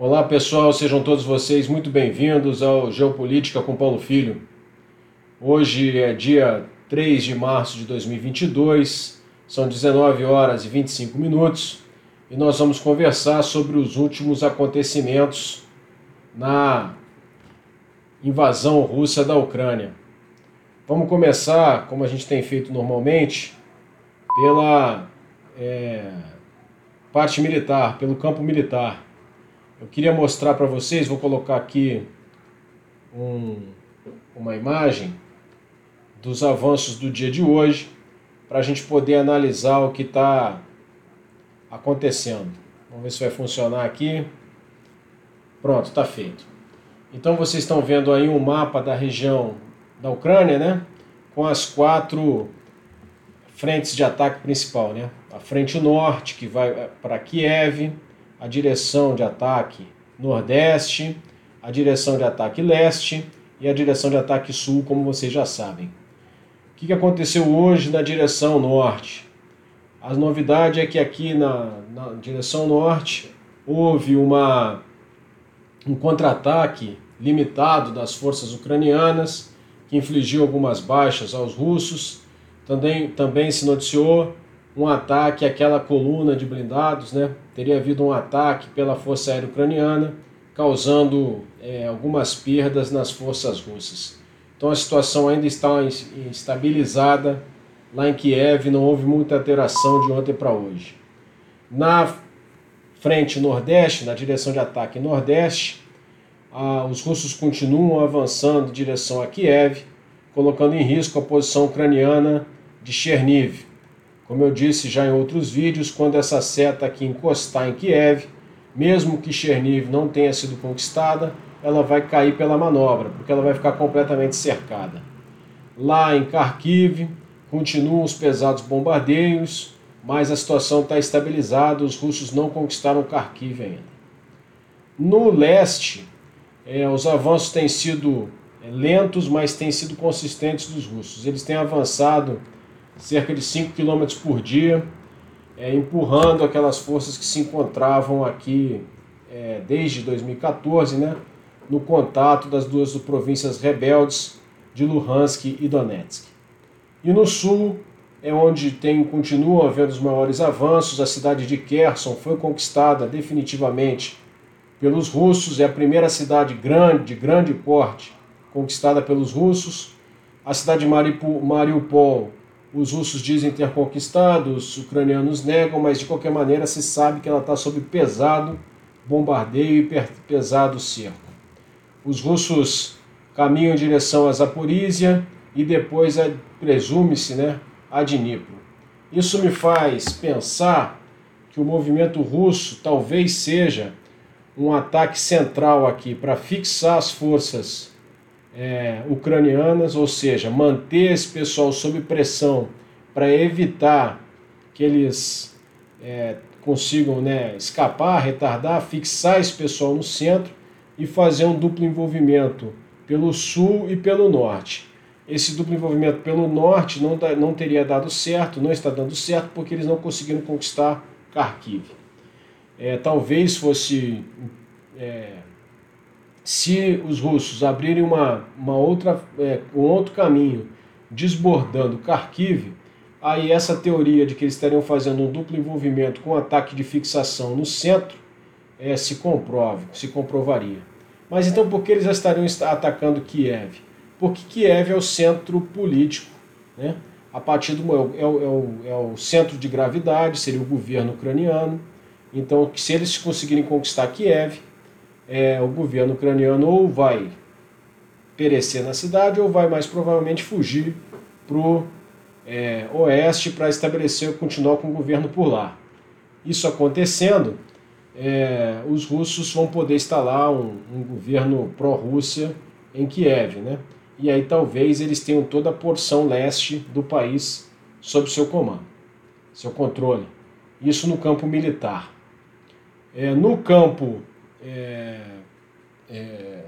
Olá pessoal, sejam todos vocês muito bem-vindos ao Geopolítica com Paulo Filho. Hoje é dia 3 de março de 2022, são 19 horas e 25 minutos e nós vamos conversar sobre os últimos acontecimentos na invasão russa da Ucrânia. Vamos começar, como a gente tem feito normalmente, pela é, parte militar, pelo campo militar. Eu queria mostrar para vocês, vou colocar aqui um, uma imagem dos avanços do dia de hoje, para a gente poder analisar o que está acontecendo. Vamos ver se vai funcionar aqui. Pronto, está feito. Então vocês estão vendo aí um mapa da região da Ucrânia, né? Com as quatro frentes de ataque principal, né? A frente norte, que vai eh, para Kiev, a direção de ataque nordeste, a direção de ataque leste e a direção de ataque sul, como vocês já sabem. O que aconteceu hoje na direção norte? A novidade é que aqui na, na direção norte houve uma, um contra-ataque limitado das forças ucranianas, que infligiu algumas baixas aos russos. Também, também se noticiou um ataque àquela coluna de blindados, né? Teria havido um ataque pela Força Aérea Ucraniana, causando é, algumas perdas nas forças russas. Então a situação ainda está estabilizada lá em Kiev, não houve muita alteração de ontem para hoje. Na frente nordeste, na direção de ataque nordeste, os russos continuam avançando em direção a Kiev, colocando em risco a posição ucraniana de Cherniv. Como eu disse já em outros vídeos, quando essa seta aqui encostar em Kiev, mesmo que Cherniv não tenha sido conquistada, ela vai cair pela manobra, porque ela vai ficar completamente cercada. Lá em Kharkiv, continuam os pesados bombardeios, mas a situação está estabilizada, os russos não conquistaram Kharkiv ainda. No leste, é, os avanços têm sido é, lentos, mas têm sido consistentes dos russos. Eles têm avançado cerca de 5 km por dia, é, empurrando aquelas forças que se encontravam aqui é, desde 2014, né, no contato das duas províncias rebeldes de Luhansk e Donetsk. E no sul é onde tem, continuam havendo os maiores avanços, a cidade de Kherson foi conquistada definitivamente pelos russos, é a primeira cidade grande, de grande porte, conquistada pelos russos. A cidade de Mariupol os russos dizem ter conquistado, os ucranianos negam, mas de qualquer maneira se sabe que ela está sob pesado bombardeio e pesado cerco. Os russos caminham em direção a Zaporizhia e depois, presume-se, né, a Dnipro. Isso me faz pensar que o movimento russo talvez seja um ataque central aqui para fixar as forças é, ucranianas, ou seja, manter esse pessoal sob pressão para evitar que eles é, consigam né, escapar, retardar, fixar esse pessoal no centro e fazer um duplo envolvimento pelo sul e pelo norte. Esse duplo envolvimento pelo norte não, não teria dado certo, não está dando certo, porque eles não conseguiram conquistar Kharkiv. É, talvez fosse é, se os russos abrirem uma, uma outra, é, um outro caminho, desbordando Kharkiv, aí essa teoria de que eles estariam fazendo um duplo envolvimento com um ataque de fixação no centro é, se comprove, se comprovaria. Mas então por que eles já estariam atacando Kiev? Porque Kiev é o centro político, né? a partir do é, é, o, é o centro de gravidade, seria o governo ucraniano. Então, se eles conseguirem conquistar Kiev, é, o governo ucraniano ou vai perecer na cidade ou vai mais provavelmente fugir para o é, oeste para estabelecer, continuar com o governo por lá. Isso acontecendo, é, os russos vão poder instalar um, um governo pró-Rússia em Kiev, né? E aí talvez eles tenham toda a porção leste do país sob seu comando, seu controle. Isso no campo militar. É, no campo é, é,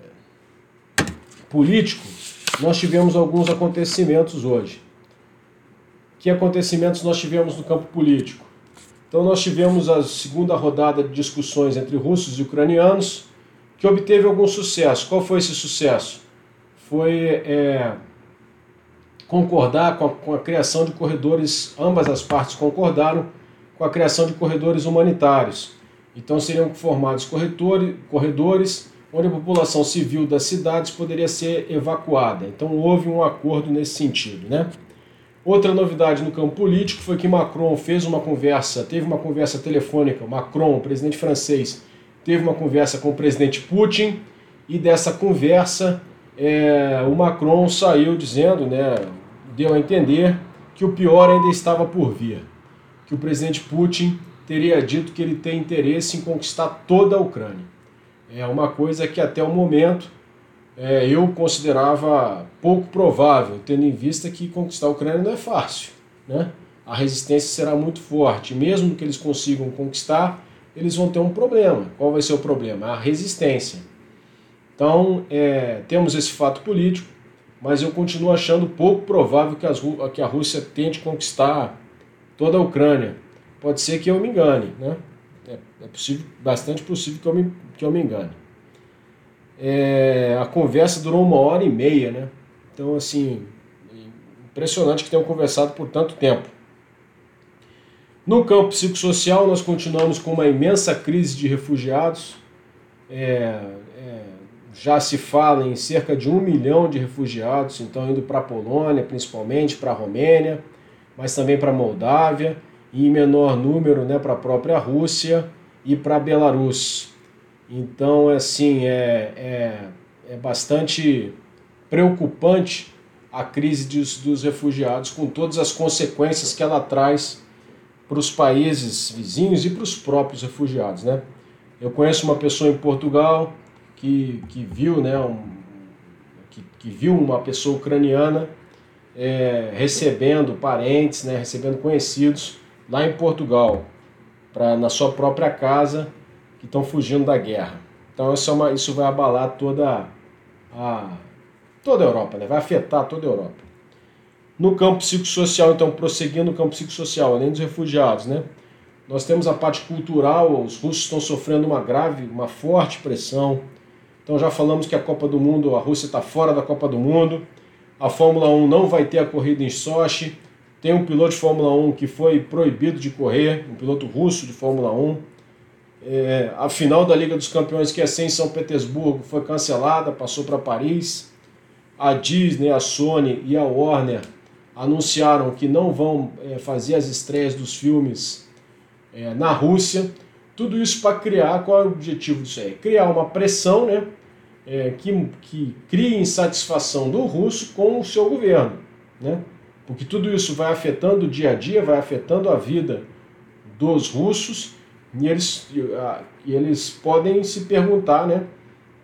político, nós tivemos alguns acontecimentos hoje. Que acontecimentos nós tivemos no campo político? Então nós tivemos a segunda rodada de discussões entre russos e ucranianos, que obteve algum sucesso. Qual foi esse sucesso? Foi é, concordar com a, com a criação de corredores, ambas as partes concordaram com a criação de corredores humanitários. Então seriam formados corredores onde a população civil das cidades poderia ser evacuada. Então houve um acordo nesse sentido, né? Outra novidade no campo político foi que Macron fez uma conversa, teve uma conversa telefônica, Macron, presidente francês, teve uma conversa com o presidente Putin e dessa conversa é, o Macron saiu dizendo, né, deu a entender que o pior ainda estava por vir, que o presidente Putin teria dito que ele tem interesse em conquistar toda a Ucrânia. É uma coisa que até o momento é, eu considerava pouco provável, tendo em vista que conquistar a Ucrânia não é fácil. Né? A resistência será muito forte. Mesmo que eles consigam conquistar, eles vão ter um problema. Qual vai ser o problema? A resistência. Então, é, temos esse fato político, mas eu continuo achando pouco provável que, as, que a Rússia tente conquistar toda a Ucrânia pode ser que eu me engane, né? É, é possível, bastante possível que eu me, que eu me engane. É, a conversa durou uma hora e meia, né? Então, assim, impressionante que tenham conversado por tanto tempo. No campo psicossocial, nós continuamos com uma imensa crise de refugiados. É, é, já se fala em cerca de um milhão de refugiados, então indo para a Polônia, principalmente, para a Romênia, mas também para a Moldávia e em menor número né, para a própria Rússia e para a Belarus. Então, assim, é, é, é bastante preocupante a crise dos, dos refugiados, com todas as consequências que ela traz para os países vizinhos e para os próprios refugiados. Né? Eu conheço uma pessoa em Portugal que, que viu né, um, que, que viu uma pessoa ucraniana é, recebendo parentes, né, recebendo conhecidos lá em Portugal, pra, na sua própria casa, que estão fugindo da guerra. Então isso, é uma, isso vai abalar toda a, toda a Europa, né? vai afetar toda a Europa. No campo psicossocial, então, prosseguindo no campo psicossocial, além dos refugiados, né? nós temos a parte cultural, os russos estão sofrendo uma grave, uma forte pressão. Então já falamos que a Copa do Mundo, a Rússia está fora da Copa do Mundo, a Fórmula 1 não vai ter a corrida em Sochi, tem um piloto de Fórmula 1 que foi proibido de correr, um piloto russo de Fórmula 1. É, a final da Liga dos Campeões, que ia ser em São Petersburgo, foi cancelada, passou para Paris. A Disney, a Sony e a Warner anunciaram que não vão é, fazer as estreias dos filmes é, na Rússia. Tudo isso para criar, qual é o objetivo disso aí? Criar uma pressão né, é, que, que crie insatisfação do russo com o seu governo. Né? Porque tudo isso vai afetando o dia a dia, vai afetando a vida dos russos e eles, e eles podem se perguntar né,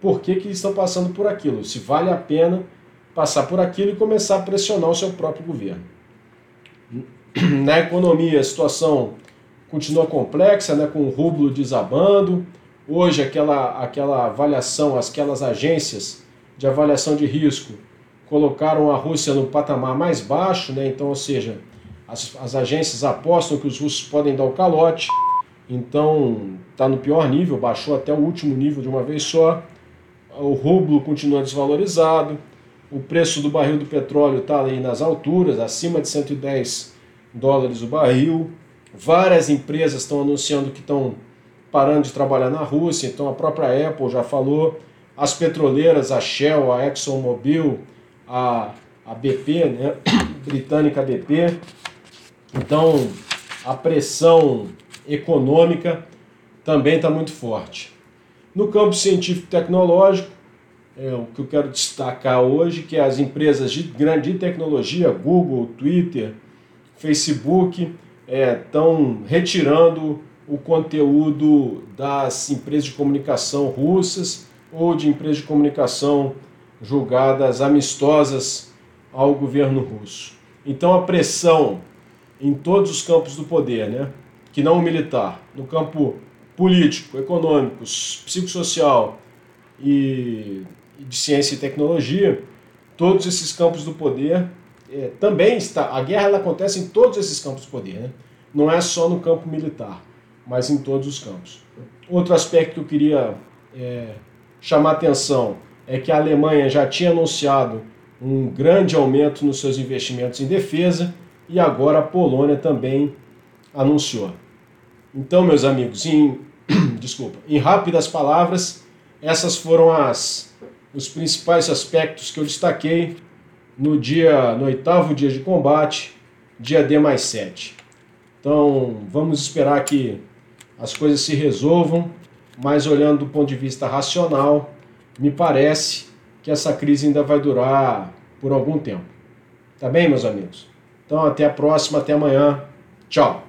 por que, que estão passando por aquilo, se vale a pena passar por aquilo e começar a pressionar o seu próprio governo. Na economia, a situação continua complexa, né, com o rublo desabando. Hoje, aquela, aquela avaliação, aquelas agências de avaliação de risco colocaram a Rússia no patamar mais baixo, né? então, ou seja, as, as agências apostam que os russos podem dar o calote, então está no pior nível, baixou até o último nível de uma vez só, o rublo continua desvalorizado, o preço do barril do petróleo está aí nas alturas, acima de 110 dólares o barril, várias empresas estão anunciando que estão parando de trabalhar na Rússia, então a própria Apple já falou, as petroleiras, a Shell, a ExxonMobil, a, a BP, né? britânica BP. Então, a pressão econômica também está muito forte. No campo científico-tecnológico, é, o que eu quero destacar hoje que as empresas de grande tecnologia, Google, Twitter, Facebook, estão é, retirando o conteúdo das empresas de comunicação russas ou de empresas de comunicação julgadas amistosas ao governo russo. Então a pressão em todos os campos do poder, né, que não o militar, no campo político, econômico, psicossocial e de ciência e tecnologia, todos esses campos do poder é, também está. A guerra ela acontece em todos esses campos do poder, né? não é só no campo militar. mas em todos os campos. Outro aspecto que eu queria é, chamar atenção é que a Alemanha já tinha anunciado um grande aumento nos seus investimentos em defesa e agora a Polônia também anunciou. Então, meus amigos, em, desculpa, em rápidas palavras, essas foram as, os principais aspectos que eu destaquei no dia no oitavo dia de combate, dia D mais 7. Então, vamos esperar que as coisas se resolvam, mas olhando do ponto de vista racional, me parece que essa crise ainda vai durar por algum tempo. Tá bem, meus amigos? Então, até a próxima, até amanhã. Tchau!